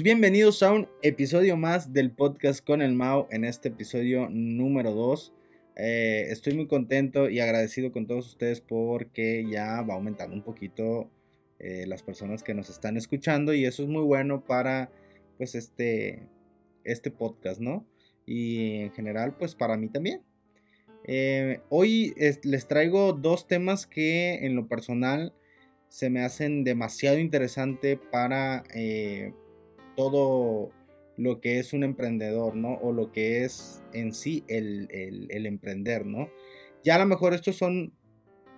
Bienvenidos a un episodio más del podcast con el Mao en este episodio número 2. Eh, estoy muy contento y agradecido con todos ustedes porque ya va aumentando un poquito eh, las personas que nos están escuchando y eso es muy bueno para pues este, este podcast, ¿no? Y en general pues para mí también. Eh, hoy les traigo dos temas que en lo personal se me hacen demasiado interesante para todo lo que es un emprendedor, ¿no? O lo que es en sí el, emprender, ¿no? Ya a lo mejor estos son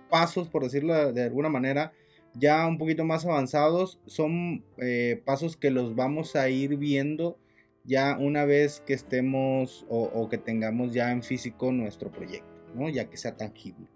pasos, por decirlo de alguna manera, ya un poquito más avanzados, son eh, pasos que los vamos a ir viendo ya una vez que estemos o, que tengamos ya en físico nuestro proyecto, ¿no? Ya que sea tangible.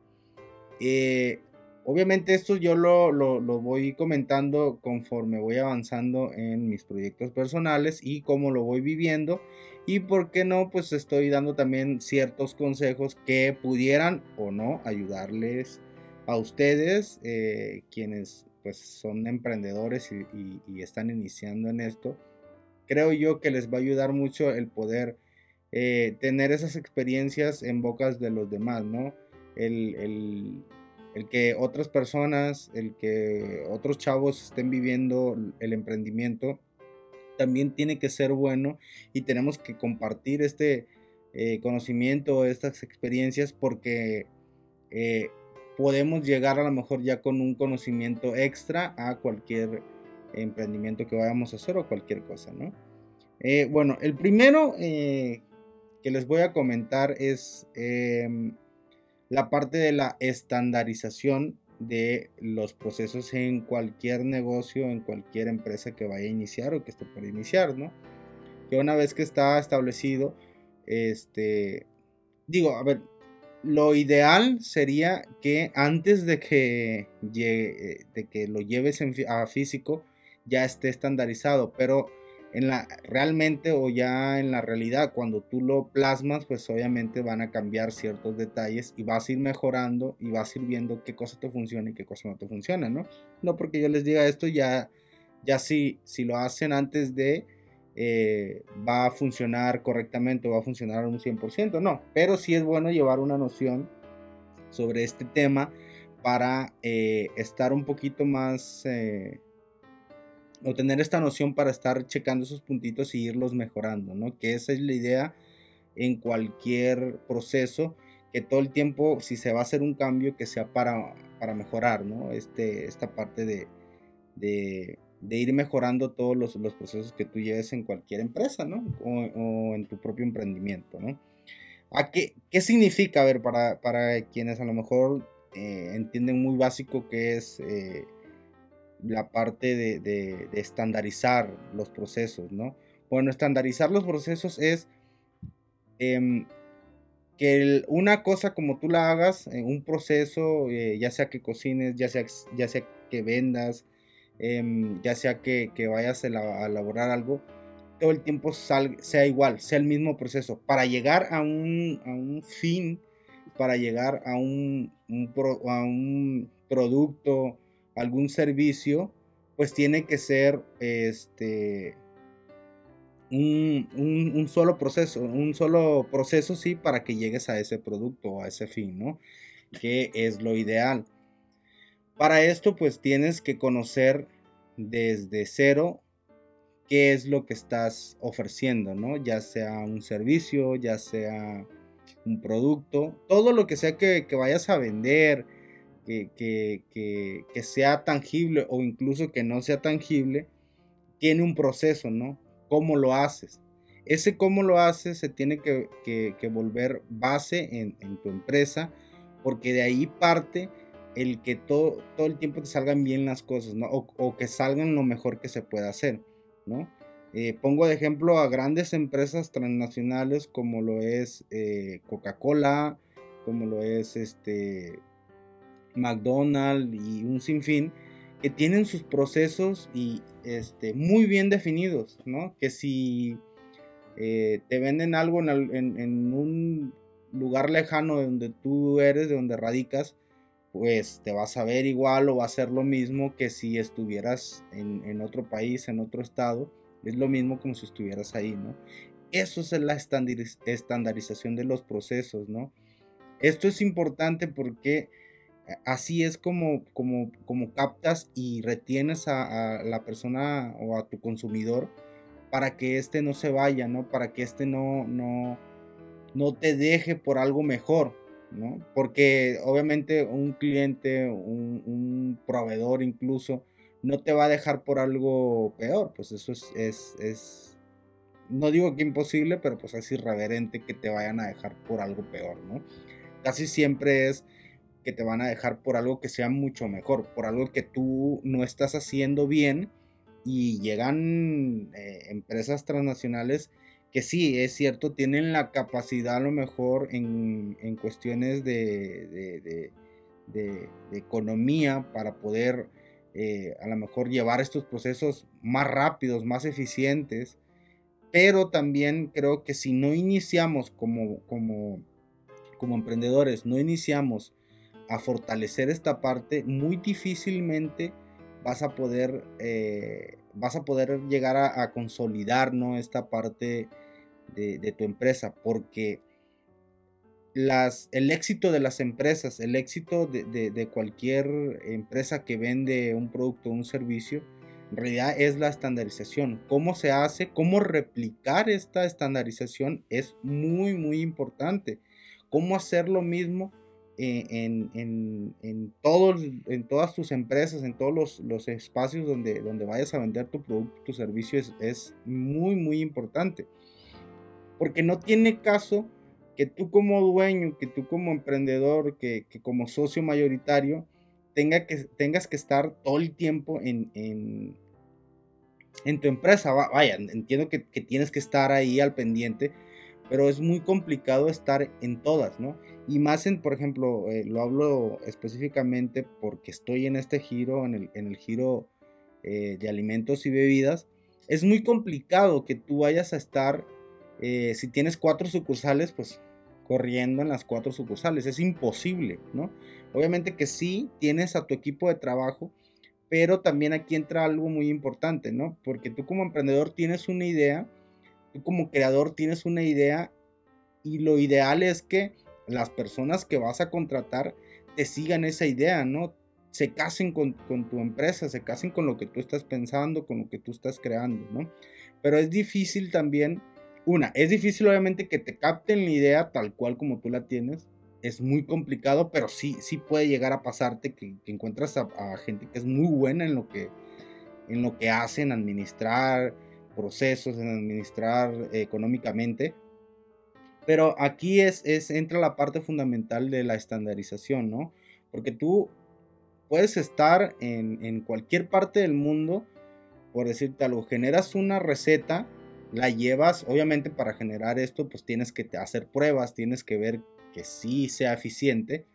Eh, Obviamente esto yo lo, voy comentando conforme voy avanzando en mis proyectos personales y cómo lo voy viviendo. Y por qué no, pues estoy dando también ciertos consejos que pudieran o no ayudarles a ustedes, eh, quienes pues son emprendedores y, están iniciando en esto. Creo yo que les va a ayudar mucho el poder eh, tener esas experiencias en bocas de los demás, ¿no? el el que otras personas, el que otros chavos estén viviendo el emprendimiento, también tiene que ser bueno y tenemos que compartir este eh, conocimiento, estas experiencias, porque eh, podemos llegar a lo mejor ya con un conocimiento extra a cualquier emprendimiento que vayamos a hacer o cualquier cosa, ¿no? Eh, bueno, el primero que les voy a comentar es em, la parte de la estandarización de los procesos en cualquier negocio, en cualquier empresa que vaya a iniciar o que esté por iniciar, ¿no? Que una vez que está establecido, este, digo, a ver, lo ideal sería que antes de que, de que lo lleves a físico ya esté estandarizado, pero en la realmente o ya en la realidad cuando tú lo plasmas pues obviamente van a cambiar ciertos detalles y vas a ir mejorando y vas a ir viendo qué cosa te funciona y qué cosa no te funciona no no porque yo les diga esto ya ya si si lo hacen antes de eh, va a funcionar correctamente o va a funcionar un 100% no. Pero sí es bueno llevar una noción sobre este tema para eh, estar un poquito más eh, o tener esta noción para estar checando esos puntitos y irlos mejorando, ¿no? Que esa es la idea en cualquier proceso, que todo el tiempo, si se va a hacer un cambio, que sea para, para mejorar, ¿no? Este, esta parte de, de, ir mejorando todos los, los, procesos que tú lleves en cualquier empresa, ¿no? O, en tu propio emprendimiento, ¿no? ¿A qué, qué significa? A ver, para, para quienes a lo mejor eh, entienden muy básico que es... Eh, la parte de, estandarizar los procesos, ¿no? Bueno, estandarizar los procesos es em, que una cosa como tú la hagas, en un proceso, eh, ya sea que cocines, ya sea, ya sea que vendas, em, ya sea que, vayas a, elaborar algo, todo el tiempo sea igual, sea el mismo proceso. Para llegar a un, fin, para llegar a un, a un producto, algún servicio, pues tiene que ser este un, solo proceso, un solo proceso, sí, para que llegues a ese producto a ese fin, ¿no? Que es lo ideal. Para esto, pues tienes que conocer desde cero qué es lo que estás ofreciendo, ¿no? Ya sea un servicio, ya sea un producto, todo lo que sea que, que vayas a vender, que, sea tangible o incluso que no sea tangible, tiene un proceso, ¿no? ¿Cómo lo haces? Ese cómo lo haces se tiene que, volver base en, tu empresa, porque de ahí parte el que todo, todo el tiempo te salgan bien las cosas, ¿no? O, que salgan lo mejor que se pueda hacer, ¿no? Eh, pongo de ejemplo a grandes empresas transnacionales como lo es eh, Coca-Cola, como lo es este, McDonald's y un sinfín que tienen sus procesos y este, muy bien definidos, ¿no? Que si eh, te venden algo en, un lugar lejano de donde tú eres, de donde radicas, pues te vas a ver igual o va a ser lo mismo que si estuvieras en, otro país, en otro estado, Es lo mismo como si estuvieras ahí, ¿no? Eso es la estandarización de los procesos, ¿no? Esto es importante porque así es como, como, como captas y retienes a, la persona o a tu consumidor para que éste no se vaya, ¿no? Para que éste no, no, no te deje por algo mejor, ¿no? Porque obviamente un cliente, un, un, proveedor incluso, no te va a dejar por algo peor, pues eso es, es, es, no digo que imposible, pero pues es irreverente que te vayan a dejar por algo peor, ¿no? Casi siempre es que te van a dejar por algo que sea mucho mejor, por algo que tú no estás haciendo bien y llegan eh, empresas transnacionales que sí, es cierto, tienen la capacidad a lo mejor en, cuestiones de, de, economía para poder eh, a lo mejor llevar estos procesos más rápidos, más eficientes, pero también creo que si no iniciamos como, como, como emprendedores, no iniciamos a fortalecer esta parte, muy difícilmente vas a poder, eh, vas a poder llegar a, consolidar ¿no? esta parte de, tu empresa, porque las, el éxito de las empresas, el éxito de, cualquier empresa que vende un producto o un servicio, en realidad es la estandarización. ¿Cómo se hace? ¿Cómo replicar esta estandarización? Es muy, muy importante. ¿Cómo hacer lo mismo en, en, en, todos, en todas tus empresas, en todos los, los, espacios donde, donde vayas a vender tu producto, tu servicio, es, es muy, muy importante. Porque no tiene caso que tú como dueño, que tú como emprendedor, que, que como socio mayoritario, tenga que, tengas que estar todo el tiempo en, en, en tu empresa. Vaya, entiendo que, que, tienes que estar ahí al pendiente, pero es muy complicado estar en todas, ¿no? Y más en, por ejemplo, eh, lo hablo específicamente porque estoy en este giro, en el, en el giro eh, de alimentos y bebidas. Es muy complicado que tú vayas a estar, eh, si tienes cuatro sucursales, pues corriendo en las cuatro sucursales. Es imposible, ¿no? Obviamente que sí tienes a tu equipo de trabajo, pero también aquí entra algo muy importante, ¿no? Porque tú como emprendedor tienes una idea, tú como creador tienes una idea y lo ideal es que las personas que vas a contratar te sigan esa idea, ¿no? Se casen con, tu empresa, se casen con lo que tú estás pensando, con lo que tú estás creando, ¿no? Pero es difícil también, una, es difícil obviamente que te capten la idea tal cual como tú la tienes, es muy complicado, pero sí, sí puede llegar a pasarte que, encuentras a, a, gente que es muy buena en lo que, en lo que hacen, administrar procesos, en administrar eh, económicamente, pero aquí es, es, entra la parte fundamental de la estandarización, ¿no? Porque tú puedes estar en, en cualquier parte del mundo, por decirte algo, generas una receta, la llevas, obviamente para generar esto, pues tienes que hacer pruebas, tienes que ver que sí sea eficiente.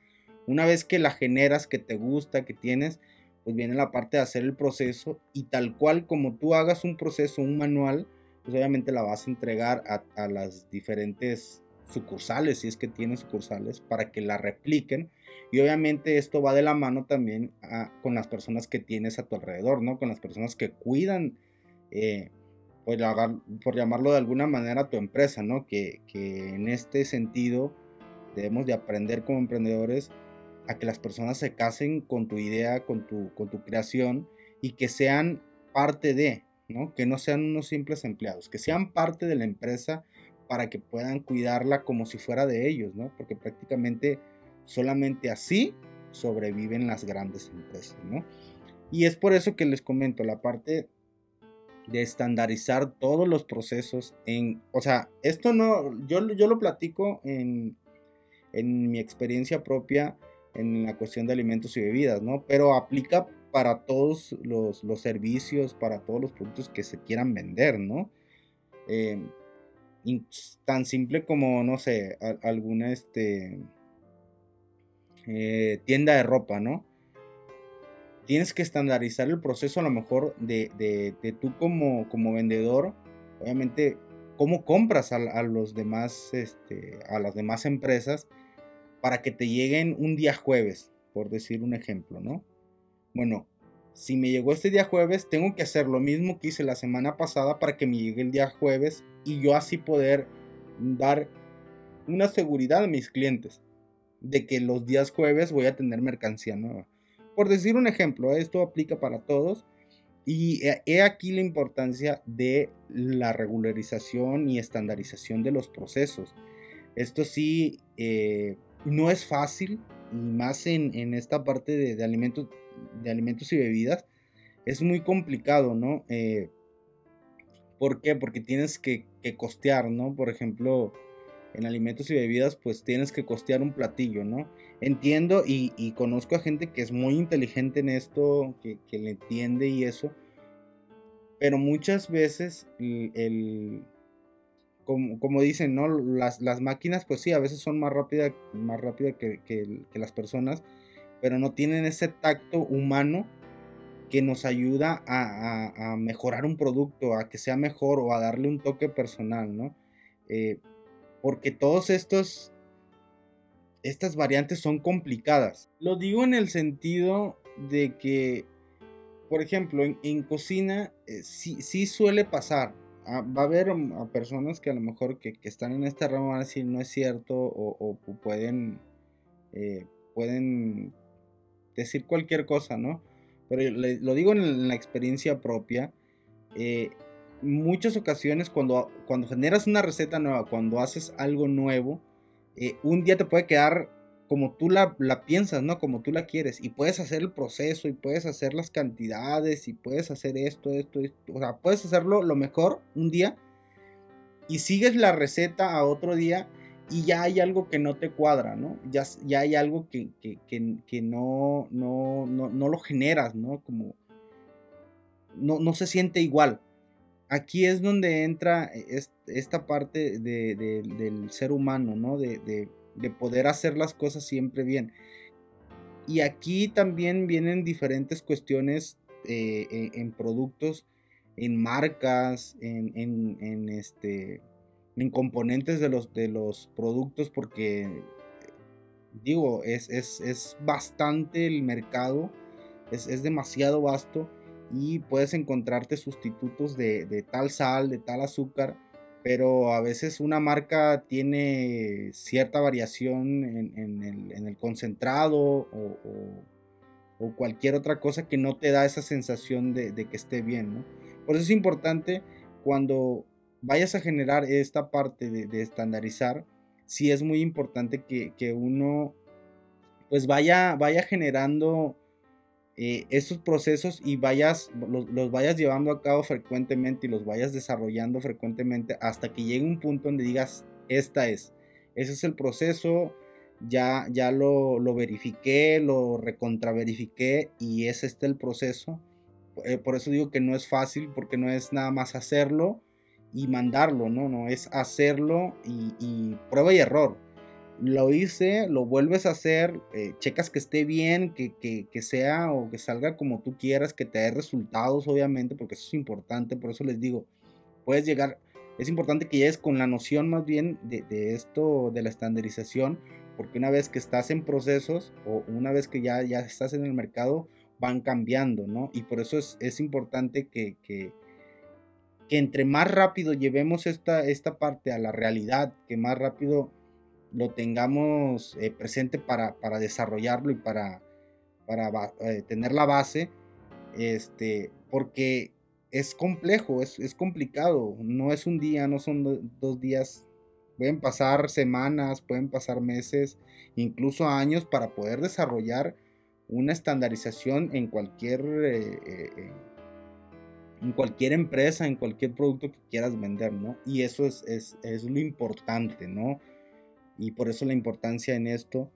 Una vez que la generas, que te gusta, que tienes, pues viene la parte de hacer el proceso y tal cual como tú hagas un proceso, un manual, pues obviamente la vas a entregar a, las diferentes sucursales, si es que tiene sucursales, para que la repliquen. Y obviamente esto va de la mano también con las personas que tienes a tu alrededor, ¿no? Con las personas que cuidan, eh, por, por, llamarlo de alguna manera, tu empresa, ¿no? Que, que en este sentido debemos de aprender como emprendedores a que las personas se casen con tu idea, con tu, con tu creación y que sean parte de, ¿no? Que no sean unos simples empleados, que sean parte de la empresa para que puedan cuidarla como si fuera de ellos, ¿no? Porque prácticamente solamente así sobreviven las grandes empresas, ¿no? Y es por eso que les comento la parte de estandarizar todos los procesos en, o sea, esto no, yo, yo lo platico en, en mi experiencia propia en la cuestión de alimentos y bebidas, ¿no? Pero aplica para todos los, los servicios, para todos los productos que se quieran vender, ¿no? Eh, tan simple como, no sé, alguna este, eh, tienda de ropa, ¿no? Tienes que estandarizar el proceso a lo mejor de, de, tú como, como vendedor, obviamente, cómo compras a, los demás, este, a las demás empresas para que te lleguen un día jueves, por decir un ejemplo, ¿no? Bueno, si me llegó este día jueves, tengo que hacer lo mismo que hice la semana pasada para que me llegue el día jueves y yo así poder dar una seguridad a mis clientes de que los días jueves voy a tener mercancía nueva. Por decir un ejemplo, esto aplica para todos y he aquí la importancia de la regularización y estandarización de los procesos. Esto sí, eh, no es fácil, y más en, esta parte de, alimentos, de alimentos y bebidas, es muy complicado, ¿no? Eh, ¿Por qué? Porque tienes que, costear, ¿no? Por ejemplo, en alimentos y bebidas, pues tienes que costear un platillo, ¿no? Entiendo y, conozco a gente que es muy inteligente en esto, que, le entiende y eso, pero muchas veces el, como, dicen, ¿no? Las, máquinas, pues sí, a veces son más rápidas más rápida que, las personas, pero no tienen ese tacto humano que nos ayuda a, mejorar un producto, a que sea mejor o a darle un toque personal, ¿no? Eh, porque todos estos, estas variantes son complicadas. Lo digo en el sentido de que, por ejemplo, en, cocina eh, sí suele pasar, Ah, va a haber mm, personas que a lo mejor que, están en este ramo van a decir no es cierto o, pueden, eh, pueden decir cualquier cosa, ¿no? Pero lo digo en, la experiencia propia. Eh, muchas ocasiones cuando, cuando generas una receta nueva, cuando haces algo nuevo, eh, un día te puede quedar como tú la, piensas, ¿no? Como tú la quieres. Y puedes hacer el proceso y puedes hacer las cantidades y puedes hacer esto, esto, esto. O sea, puedes hacerlo lo mejor un día y sigues la receta a otro día y ya hay algo que no te cuadra, ¿no? Ya, ya hay algo que, no, no, no, lo generas, ¿no? Como no, no se siente igual. Aquí es donde entra esta parte del ser humano, ¿no? de de poder hacer las cosas siempre bien. Y aquí también vienen diferentes cuestiones eh, e, en, productos, en marcas, en, este, en componentes de los, de los productos, porque digo, es, es, bastante el mercado, es, es, demasiado vasto y puedes encontrarte sustitutos de, de tal sal, de tal azúcar pero a veces una marca tiene cierta variación en, el, concentrado o, cualquier otra cosa que no te da esa sensación de, que esté bien. Por eso es importante cuando vayas a generar esta parte de, estandarizar, sí es muy importante que, uno pues vaya, vaya generando eh, estos procesos y vayas, los, vayas llevando a cabo frecuentemente y los vayas desarrollando frecuentemente hasta que llegue un punto donde digas, esta es, ese es el proceso, ya, ya lo, lo verifiqué, lo recontraverifiqué y es este el proceso. Eh, por eso digo que no es fácil porque no es nada más hacerlo y mandarlo, no, no, es hacerlo y prueba y error lo hice, lo vuelves a hacer, eh, checas que esté bien, que, que, sea o que salga como tú quieras, que te dé resultados, obviamente, porque eso es importante, por eso les digo, puedes llegar, es importante que llegues con la noción más bien de, de esto, de la estandarización, porque una vez que estás en procesos o una vez que ya, ya estás en el mercado, van cambiando, ¿no? Y por eso es, es importante que, que, que, entre más rápido llevemos esta, esta parte a la realidad, que más rápido lo tengamos eh, presente para, desarrollarlo y para, para eh, tener la base, este, porque es complejo, es, complicado, no es un día, no son dos días, pueden pasar semanas, pueden pasar meses, incluso años para poder desarrollar una estandarización en cualquier, eh, en cualquier empresa, en cualquier producto que quieras vender, ¿no? Y eso es, es, es lo importante, ¿no? Y por eso la importancia en esto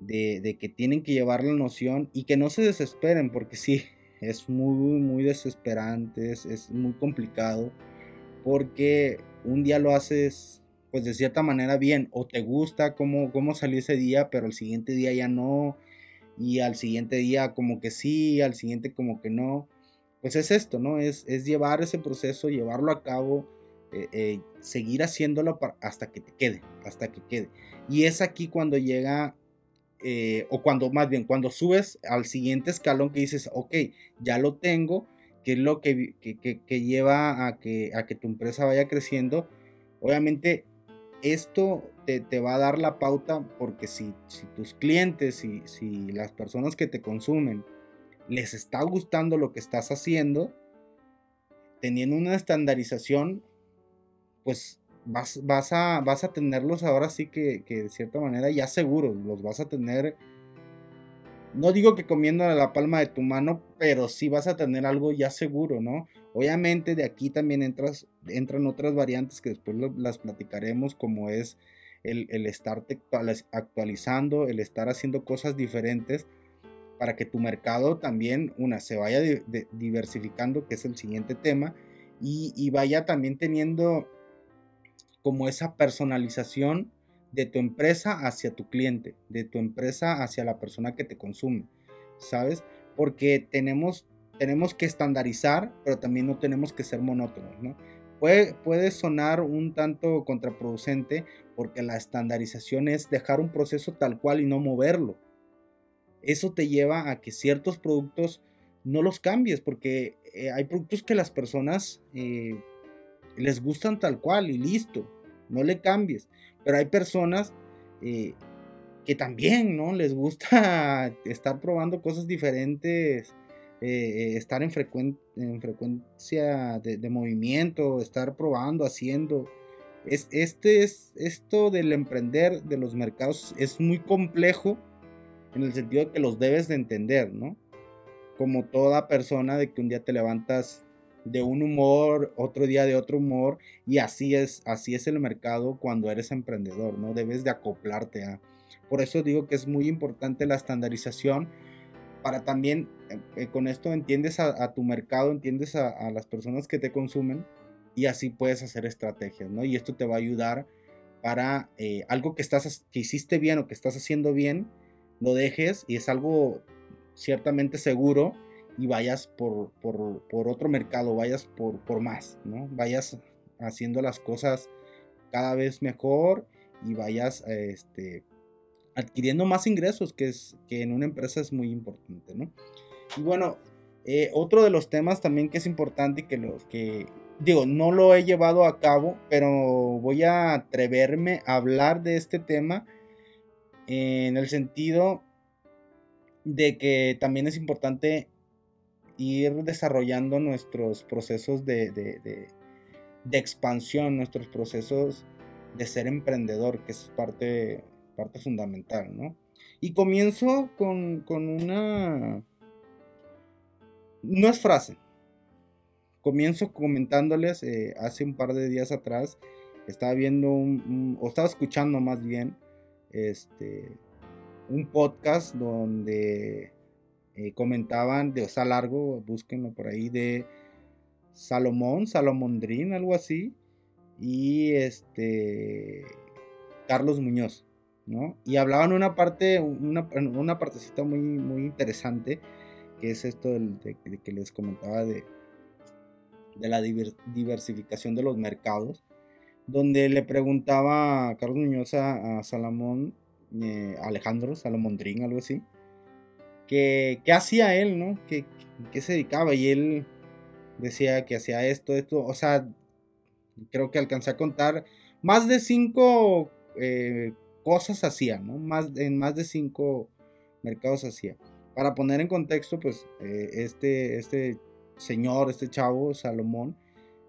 de, que tienen que llevar la noción y que no se desesperen, porque sí, es muy, muy desesperante, es, muy complicado, porque un día lo haces, pues de cierta manera bien, o te gusta cómo, cómo salió ese día, pero al siguiente día ya no, y al siguiente día como que sí, al siguiente como que no. Pues es esto, ¿no? Es, es llevar ese proceso, llevarlo a cabo eh, eh, seguir haciéndolo hasta que te quede, hasta que quede. Y es aquí cuando llega eh, o cuando más bien, cuando subes al siguiente escalón que dices, ok, ya lo tengo, que es lo que, que, lleva a que, a que tu empresa vaya creciendo, obviamente esto te, te, va a dar la pauta porque si, si tus clientes si, si las personas que te consumen les está gustando lo que estás haciendo, teniendo una estandarización, pues vas, vas, a, vas a tenerlos ahora sí que, que, de cierta manera ya seguros, los vas a tener, no digo que comiendo a la palma de tu mano, pero sí vas a tener algo ya seguro, ¿no? Obviamente de aquí también entras, entran otras variantes que después las platicaremos, como es el, el estarte actualizando, el estar haciendo cosas diferentes para que tu mercado también, una, se vaya diversificando, que es el siguiente tema, y, y, vaya también teniendo como esa personalización de tu empresa hacia tu cliente, de tu empresa hacia la persona que te consume, ¿sabes? Porque tenemos, tenemos que estandarizar, pero también no tenemos que ser monótonos, ¿no? Puede, puede sonar un tanto contraproducente porque la estandarización es dejar un proceso tal cual y no moverlo. Eso te lleva a que ciertos productos no los cambies porque eh, hay productos que las personas eh, les gustan tal cual y listo, no le cambies. Pero hay personas eh, que también, ¿no? Les gusta estar probando cosas diferentes, eh, estar en, en frecuencia de, movimiento, estar probando, haciendo. Es, este es, esto del emprender de los mercados es muy complejo en el sentido de que los debes de entender, ¿no? Como toda persona de que un día te levantas de un humor, otro día de otro humor, y así es, así es el mercado cuando eres emprendedor, ¿no? Debes de acoplarte a. Por eso digo que es muy importante la estandarización para también, eh, con esto entiendes a, tu mercado, entiendes a, las personas que te consumen y así puedes hacer estrategias, ¿no? Y esto te va a ayudar para eh, algo que, estás, que hiciste bien o que estás haciendo bien, lo dejes y es algo ciertamente seguro y vayas por, por, otro mercado, vayas por, por más, ¿no? Vayas haciendo las cosas cada vez mejor y vayas este, adquiriendo más ingresos, que, es, que en una empresa es muy importante, ¿no? Y bueno, eh, otro de los temas también que es importante y que, que, digo, no lo he llevado a cabo, pero voy a atreverme a hablar de este tema en el sentido de que también es importante ir desarrollando nuestros procesos de, expansión, nuestros procesos de ser emprendedor, que es parte, parte fundamental, ¿no? Y comienzo con, una... No es frase. Comienzo comentándoles, eh, hace un par de días atrás, estaba viendo un, o estaba escuchando más bien, este, un podcast donde eh, comentaban de Osa Largo, búsquenlo por ahí, de Salomón, Salomondrín, algo así, y este Carlos Muñoz, ¿no? Y hablaban una parte, una, una partecita muy, muy interesante, que es esto de, que les comentaba de, de la diversificación de los mercados, donde le preguntaba a Carlos Muñoz a, Salomón, eh, Alejandro Salomondrín, algo así, que, hacía él, ¿no? Que, se dedicaba y él decía que hacía esto, esto, o sea, creo que alcancé a contar más de cinco eh, cosas hacía, ¿no? Más, en más de cinco mercados hacía. Para poner en contexto, pues eh, este, este señor, este chavo, Salomón,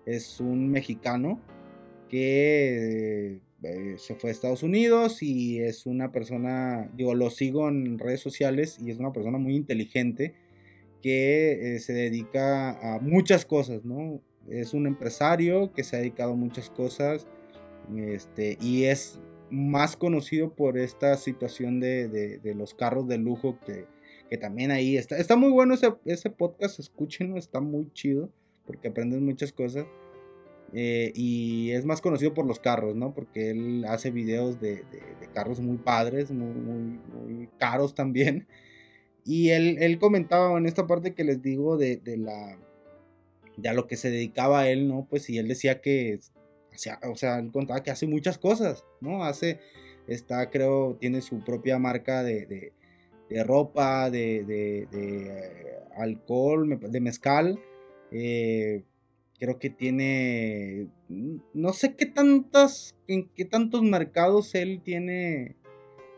es un mexicano que eh, se fue a Estados Unidos y es una persona, digo, lo sigo en redes sociales y es una persona muy inteligente que eh, se dedica a muchas cosas, ¿no? Es un empresario que se ha dedicado a muchas cosas este, y es más conocido por esta situación de, los carros de lujo que, también ahí está. Está muy bueno ese, ese podcast, escúchenlo, está muy chido porque aprendes muchas cosas. Eh, y es más conocido por los carros, ¿no? Porque él hace videos de, carros muy padres, muy, caros también. Y él, comentaba en esta parte que les digo de, la de a lo que se dedicaba él, ¿no? Pues y él decía que, o sea, él contaba que hace muchas cosas, ¿no? Hace, está, creo, tiene su propia marca de, ropa, de, eh, alcohol, de mezcal. Eh, creo que tiene, no sé qué tantas, en qué tantos mercados él tiene,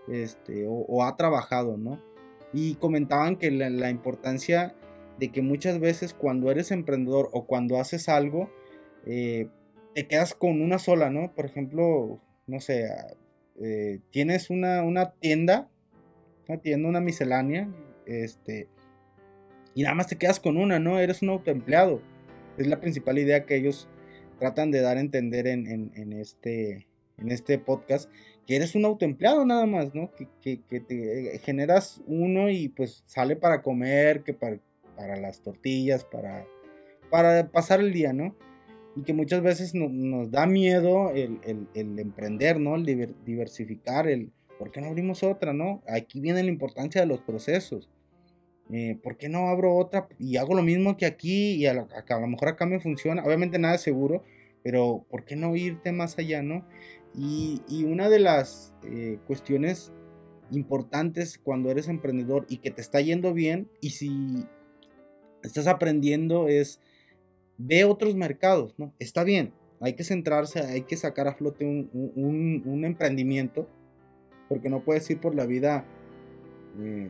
este, o, ha trabajado, ¿no? Y comentaban que la importancia de que muchas veces cuando eres emprendedor o cuando haces algo, eh, te quedas con una sola, ¿no? Por ejemplo, no sé, ah, eh, tienes una, tienda, una tienda, una miscelánea, este, y nada más te quedas con una, ¿no? Eres un autoempleado. Es la principal idea que ellos tratan de dar a entender en, este, en este podcast, que eres un autoempleado nada más, ¿no? Que, que, te generas uno y pues sale para comer, que para para las tortillas, para, para pasar el día, ¿no? Y que muchas veces nos da miedo el, emprender, ¿no? El diversificar, el ¿por qué no abrimos otra, no? Aquí viene la importancia de los procesos. Eh, ¿Por qué no abro otra y hago lo mismo que aquí y a lo, mejor acá me funciona? Obviamente nada es seguro, pero ¿por qué no irte más allá, no? Y, una de las eh, cuestiones importantes cuando eres emprendedor y que te está yendo bien y si estás aprendiendo es, ve otros mercados, ¿no? Está bien, hay que centrarse, hay que sacar a flote un, emprendimiento, porque no puedes ir por la vida eh,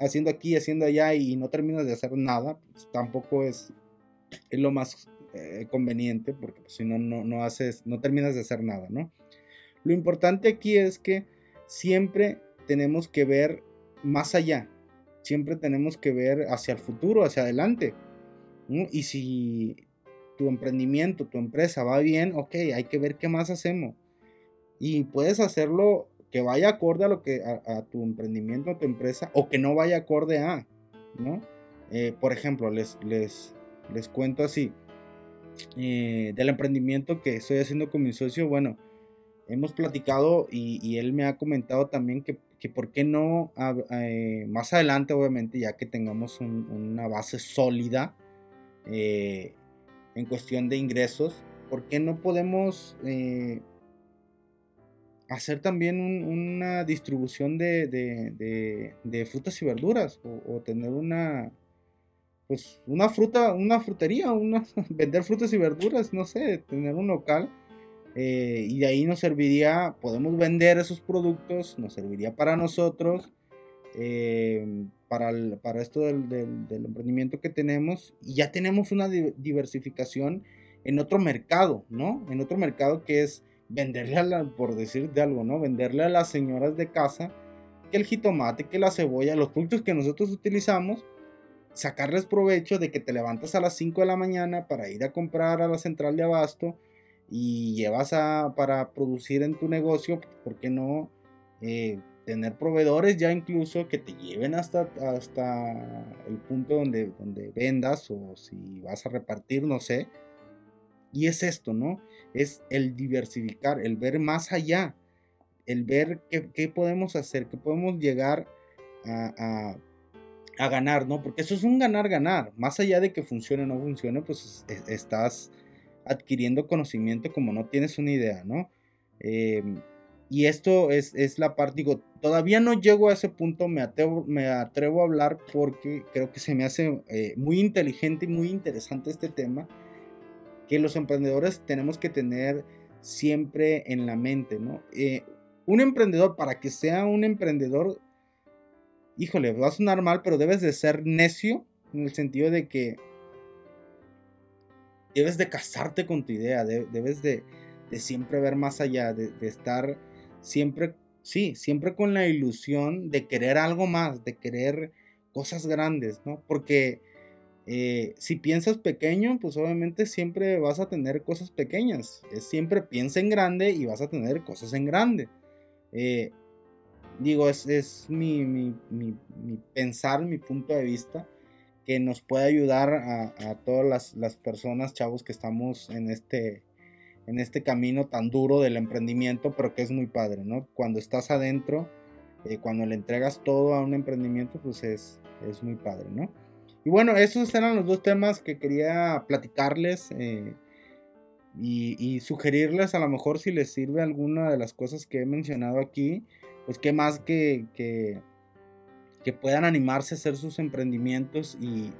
haciendo aquí, haciendo allá y no terminas de hacer nada, pues, tampoco es, es, lo más eh, conveniente, porque pues, si no, no, haces, no terminas de hacer nada, ¿no? Lo importante aquí es que siempre tenemos que ver más allá, siempre tenemos que ver hacia el futuro, hacia adelante. Y si tu emprendimiento, tu empresa va bien, ok, hay que ver qué más hacemos. Y puedes hacerlo que vaya acorde a lo que a, tu emprendimiento, a tu empresa, o que no vaya acorde a, ¿no? Eh, por ejemplo, les, les, les cuento así, eh, del emprendimiento que estoy haciendo con mi socio, bueno, hemos platicado y, él me ha comentado también que, que por qué no eh, más adelante, obviamente, ya que tengamos una base sólida en cuestión de ingresos, ¿por qué no podemos hacer también una distribución de, frutas y verduras o, tener una pues una fruta, una frutería, vender frutas y verduras, no sé, tener un local eh, y de ahí nos serviría, podemos vender esos productos, nos serviría para nosotros, eh, para, para esto del, emprendimiento que tenemos. Y ya tenemos una diversificación en otro mercado, ¿no? En otro mercado que es venderle a la, por decir de algo, ¿no? Venderle a las señoras de casa que el jitomate, que la cebolla, los productos que nosotros utilizamos, sacarles provecho de que te levantas a las 5 de la mañana para ir a comprar a la central de abasto y llevas a, para producir en tu negocio, ¿por qué no eh, tener proveedores ya incluso que te lleven hasta, hasta el punto donde, donde vendas o si vas a repartir, no sé? Y es esto, ¿no? Es el diversificar, el ver más allá, el ver qué, podemos hacer, qué podemos llegar a, ganar, ¿no? Porque eso es un ganar-ganar. Más allá de que funcione o no funcione, pues estás adquiriendo conocimiento como no tienes una idea, ¿no? Em, y esto es, es, la parte, digo, todavía no llego a ese punto, me atrevo, me atrevo a hablar porque creo que se me hace eh, muy inteligente y muy interesante este tema, que los emprendedores tenemos que tener siempre en la mente, ¿no? Eh, un emprendedor, para que sea un emprendedor, híjole, va a sonar mal, pero debes de ser necio en el sentido de que debes de casarte con tu idea, debes de, siempre ver más allá, de, estar siempre, sí, siempre con la ilusión de querer algo más, de querer cosas grandes, ¿no? Porque eh, si piensas pequeño, pues obviamente siempre vas a tener cosas pequeñas. siempre piensa en grande y vas a tener cosas en grande. Eh, digo, es, mi, mi, pensar, mi punto de vista que nos puede ayudar a, todas las, personas, chavos, que estamos en este, en este camino tan duro del emprendimiento, pero que es muy padre, ¿no? Cuando estás adentro, eh, cuando le entregas todo a un emprendimiento, pues es, es muy padre, ¿no? Y bueno, esos eran los dos temas que quería platicarles. Eh, y, sugerirles a lo mejor si les sirve alguna de las cosas que he mencionado aquí, pues qué más que, que, puedan animarse a hacer sus emprendimientos y,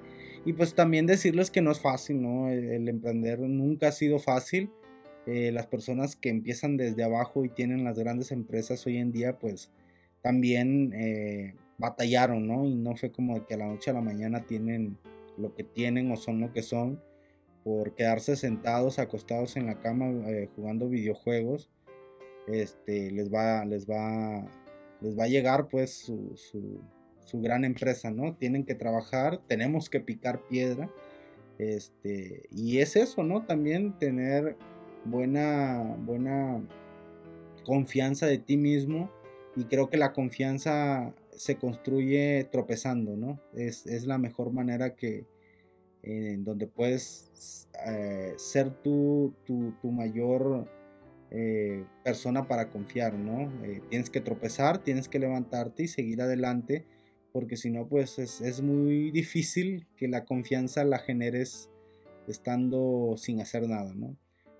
pues también decirles que no es fácil, ¿no? El, emprender nunca ha sido fácil. Eh, las personas que empiezan desde abajo y tienen las grandes empresas hoy en día, pues también eh, batallaron, ¿no? Y no fue como que a la noche a la mañana tienen lo que tienen o son lo que son por quedarse sentados, acostados en la cama eh, jugando videojuegos, este, les va, les va, les va a llegar pues su, su, gran empresa, ¿no? Tienen que trabajar, tenemos que picar piedra, este, y es eso, ¿no? También tener buena, buena confianza de ti mismo, y creo que la confianza se construye tropezando, ¿no? Es, es la mejor manera que, en donde puedes eh, ser tú tu, mayor eh, persona para confiar, ¿no? Eh, tienes que tropezar, tienes que levantarte y seguir adelante, porque si no, pues es, muy difícil que la confianza la generes estando sin hacer nada, ¿no?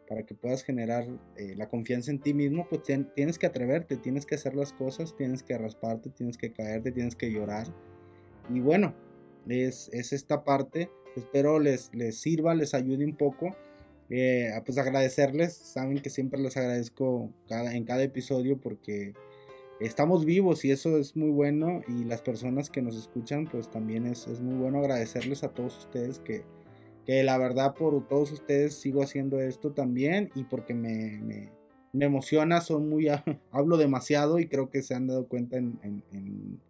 Para que puedas generar la confianza en ti mismo, pues tienes que atreverte, tienes que hacer las cosas, tienes que rasparte, tienes que caerte, tienes que llorar. Y bueno, es, es esta parte Espero les, les sirva, les ayude un poco. Eh, pues agradecerles, saben que siempre les agradezco cada, en cada episodio porque estamos vivos y eso es muy bueno y las personas que nos escuchan pues también es, muy bueno agradecerles a todos ustedes que, que, la verdad por todos ustedes sigo haciendo esto también y porque me, me, me emociona, son muy, hablo demasiado y creo que se han dado cuenta en, en,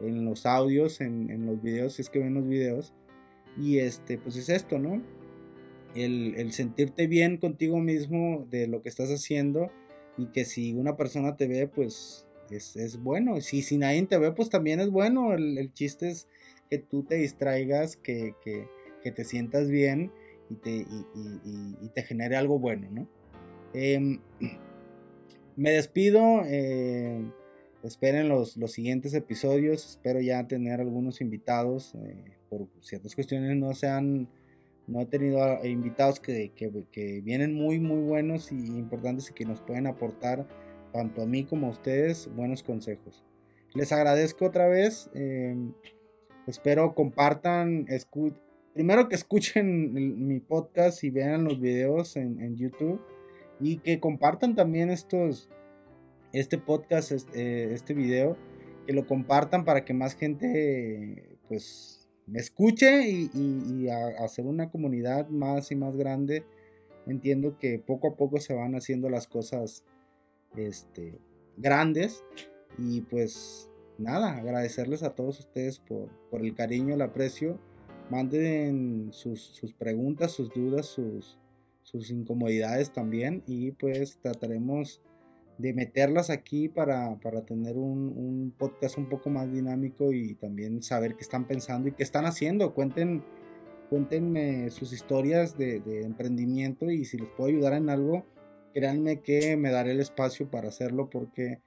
en, los audios, en, los videos, si es que ven los videos. Y este, pues es esto, ¿no? El, sentirte bien contigo mismo de lo que estás haciendo y que si una persona te ve, pues es, es bueno. Si, si nadie te ve, pues también es bueno. El, chiste es que tú te distraigas, que, que, que te sientas bien y te, y, te genere algo bueno, ¿no? Em, me despido. Eh, esperen los, los, siguientes episodios. Espero ya tener algunos invitados. Eh, por ciertas cuestiones no se han, no he tenido invitados que, que, vienen muy, muy buenos y importantes y que nos pueden aportar tanto a mí como a ustedes buenos consejos. Les agradezco otra vez. Em, espero compartan, primero que escuchen mi podcast y vean los videos en, YouTube y que compartan también estos, este podcast, este, este video, que lo compartan para que más gente pues me escuche y, hacer una comunidad más y más grande. Entiendo que poco a poco se van haciendo las cosas este, grandes y pues nada, agradecerles a todos ustedes por, el cariño, el aprecio. Manden sus, sus preguntas, sus dudas, sus, sus incomodidades también y pues trataremos de meterlas aquí para, tener un, podcast un poco más dinámico y también saber qué están pensando y qué están haciendo. Cuenten, cuéntenme sus historias de, emprendimiento y si les puedo ayudar en algo, créanme que me daré el espacio para hacerlo porque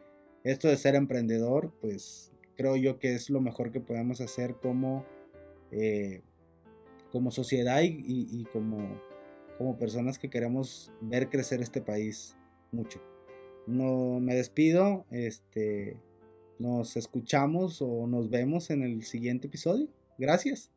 esto de ser emprendedor, pues creo yo que es lo mejor que podemos hacer como, eh, como sociedad y, y como, como personas que queremos ver crecer este país mucho. No me despido, este nos escuchamos o nos vemos en el siguiente episodio. Gracias.